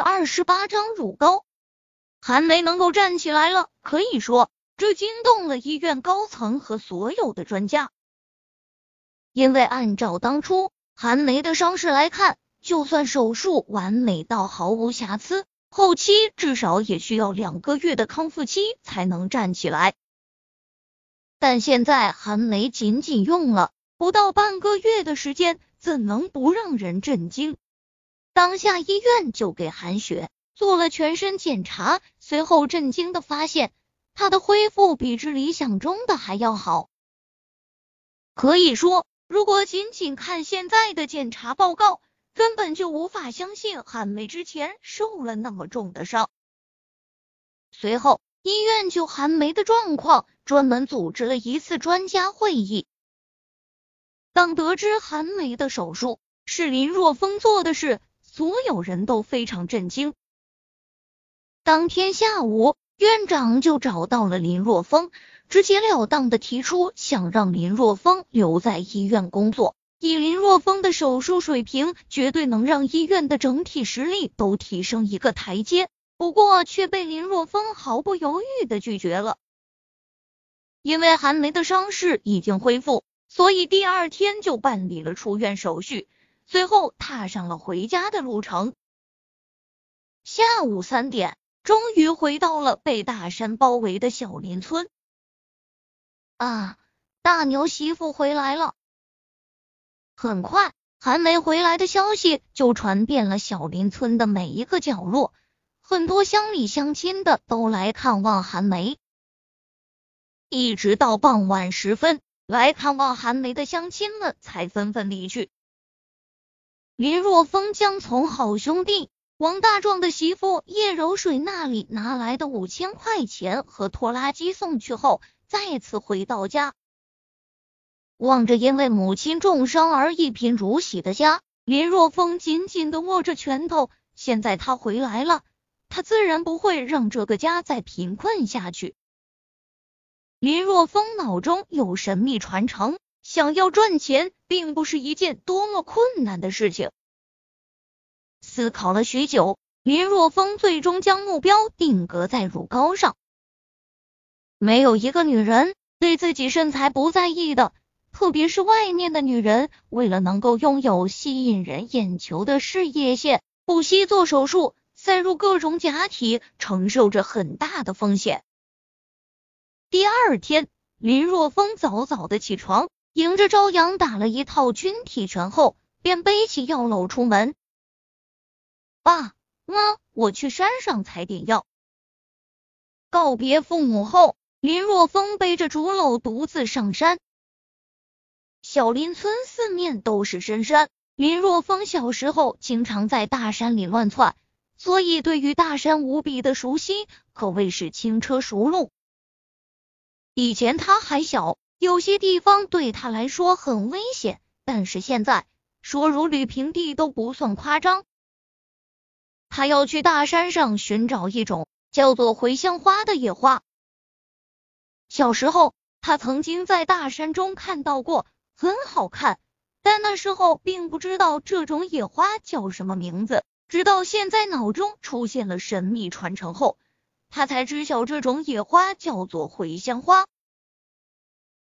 二十八章乳膏。韩梅能够站起来了，可以说这惊动了医院高层和所有的专家。因为按照当初韩梅的伤势来看，就算手术完美到毫无瑕疵，后期至少也需要两个月的康复期才能站起来。但现在韩梅仅仅用了不到半个月的时间，怎能不让人震惊？当下医院就给韩雪做了全身检查，随后震惊的发现，她的恢复比之理想中的还要好。可以说，如果仅仅看现在的检查报告，根本就无法相信韩梅之前受了那么重的伤。随后，医院就韩梅的状况专门组织了一次专家会议。当得知韩梅的手术是林若风做的事，所有人都非常震惊。当天下午，院长就找到了林若风，直截了当的提出想让林若风留在医院工作。以林若风的手术水平，绝对能让医院的整体实力都提升一个台阶。不过，却被林若风毫不犹豫的拒绝了。因为韩梅的伤势已经恢复，所以第二天就办理了出院手续。随后踏上了回家的路程。下午三点，终于回到了被大山包围的小林村。啊，大牛媳妇回来了！很快，韩梅回来的消息就传遍了小林村的每一个角落，很多乡里乡亲的都来看望韩梅。一直到傍晚时分，来看望韩梅的乡亲们才纷纷离去。林若风将从好兄弟王大壮的媳妇叶柔水那里拿来的五千块钱和拖拉机送去后，再次回到家，望着因为母亲重伤而一贫如洗的家，林若风紧紧的握着拳头。现在他回来了，他自然不会让这个家再贫困下去。林若风脑中有神秘传承。想要赚钱，并不是一件多么困难的事情。思考了许久，林若风最终将目标定格在乳膏上。没有一个女人对自己身材不在意的，特别是外面的女人，为了能够拥有吸引人眼球的事业线，不惜做手术，塞入各种假体，承受着很大的风险。第二天，林若风早早的起床。迎着朝阳打了一套军体拳后，便背起药篓出门。爸妈，我去山上采点药。告别父母后，林若风背着竹篓独自上山。小林村四面都是深山，林若风小时候经常在大山里乱窜，所以对于大山无比的熟悉，可谓是轻车熟路。以前他还小。有些地方对他来说很危险，但是现在说如履平地都不算夸张。他要去大山上寻找一种叫做茴香花的野花。小时候，他曾经在大山中看到过，很好看，但那时候并不知道这种野花叫什么名字。直到现在脑中出现了神秘传承后，他才知晓这种野花叫做茴香花。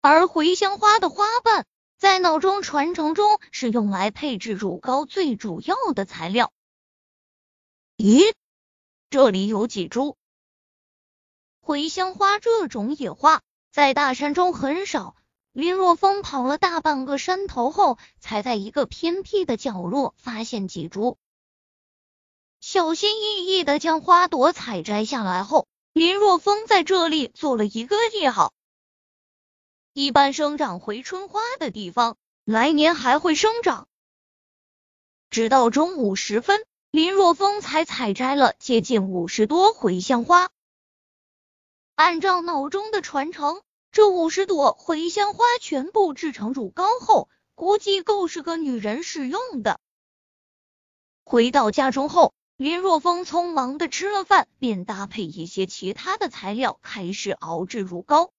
而茴香花的花瓣在脑中传承中是用来配制乳膏最主要的材料。咦，这里有几株茴香花？这种野花在大山中很少。林若风跑了大半个山头后，才在一个偏僻的角落发现几株。小心翼翼的将花朵采摘下来后，林若风在这里做了一个记号。一般生长回春花的地方，来年还会生长。直到中午时分，林若风才采摘了接近五十朵茴香花。按照脑中的传承，这五十朵茴香花全部制成乳膏后，估计够是个女人使用的。回到家中后，林若风匆忙的吃了饭，便搭配一些其他的材料，开始熬制乳膏。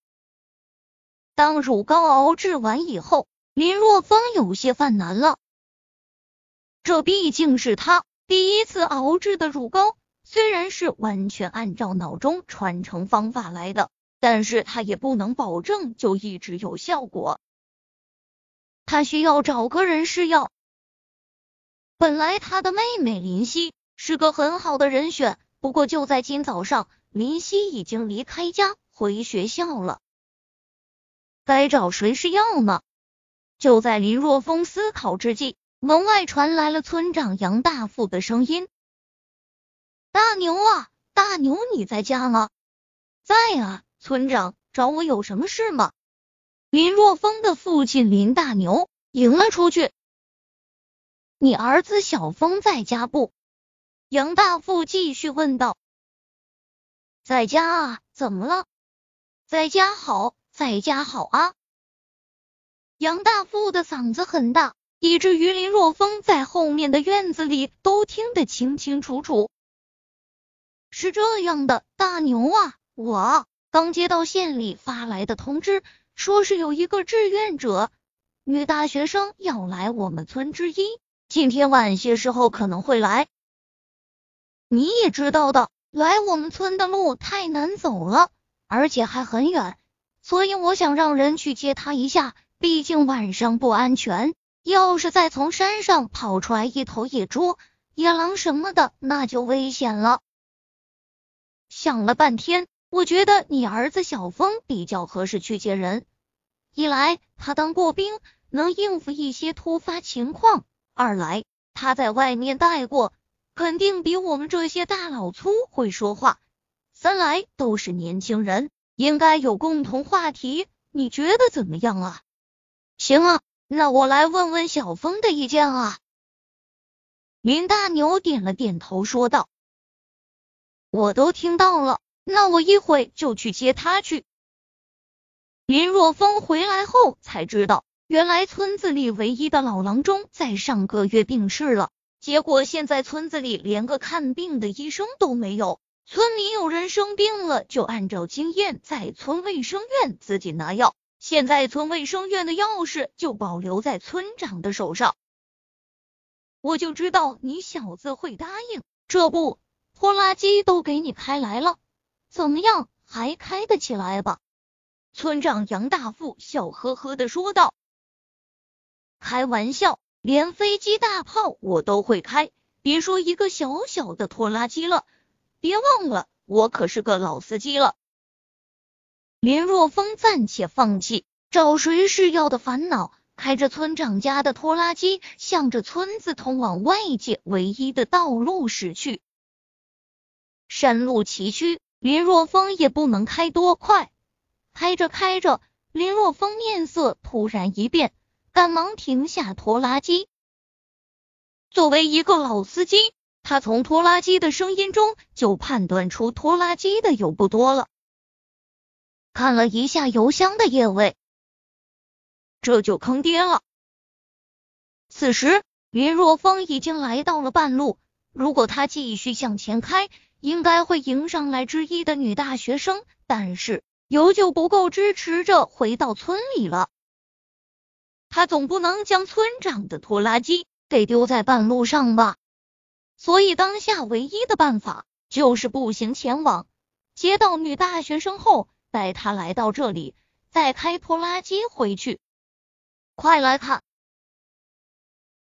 当乳膏熬制完以后，林若风有些犯难了。这毕竟是他第一次熬制的乳膏虽然是完全按照脑中传承方法来的，但是他也不能保证就一直有效果。他需要找个人试药。本来他的妹妹林夕是个很好的人选，不过就在今早上，林夕已经离开家回学校了。该找谁试药呢？就在林若风思考之际，门外传来了村长杨大富的声音：“大牛啊，大牛，你在家吗？”“在啊，村长，找我有什么事吗？”林若风的父亲林大牛迎了出去。你儿子小峰在家不？杨大富继续问道。在家啊，怎么了？在家好，在家好啊。杨大富的嗓子很大，以至于林若风在后面的院子里都听得清清楚楚。是这样的，大牛啊，我刚接到县里发来的通知。说是有一个志愿者女大学生要来我们村之一，今天晚些时候可能会来。你也知道的，来我们村的路太难走了，而且还很远，所以我想让人去接她一下，毕竟晚上不安全。要是再从山上跑出来一头野猪、野狼什么的，那就危险了。想了半天。我觉得你儿子小峰比较合适去接人，一来他当过兵，能应付一些突发情况；二来他在外面待过，肯定比我们这些大老粗会说话；三来都是年轻人，应该有共同话题。你觉得怎么样啊？行啊，那我来问问小峰的意见啊。林大牛点了点头，说道：“我都听到了。”那我一会就去接他去。林若风回来后才知道，原来村子里唯一的老郎中在上个月病逝了。结果现在村子里连个看病的医生都没有，村里有人生病了，就按照经验在村卫生院自己拿药。现在村卫生院的钥匙就保留在村长的手上。我就知道你小子会答应，这不，拖拉机都给你开来了。怎么样，还开得起来吧？村长杨大富笑呵呵的说道：“开玩笑，连飞机大炮我都会开，别说一个小小的拖拉机了。别忘了，我可是个老司机了。”林若风暂且放弃找谁是要的烦恼，开着村长家的拖拉机，向着村子通往外界唯一的道路驶去。山路崎岖。林若风也不能开多快，开着开着，林若风面色突然一变，赶忙停下拖拉机。作为一个老司机，他从拖拉机的声音中就判断出拖拉机的油不多了。看了一下邮箱的液位，这就坑爹了。此时，林若风已经来到了半路，如果他继续向前开。应该会迎上来之一的女大学生，但是油就不够支持着回到村里了。他总不能将村长的拖拉机给丢在半路上吧？所以当下唯一的办法就是步行前往，接到女大学生后，带他来到这里，再开拖拉机回去。快来看，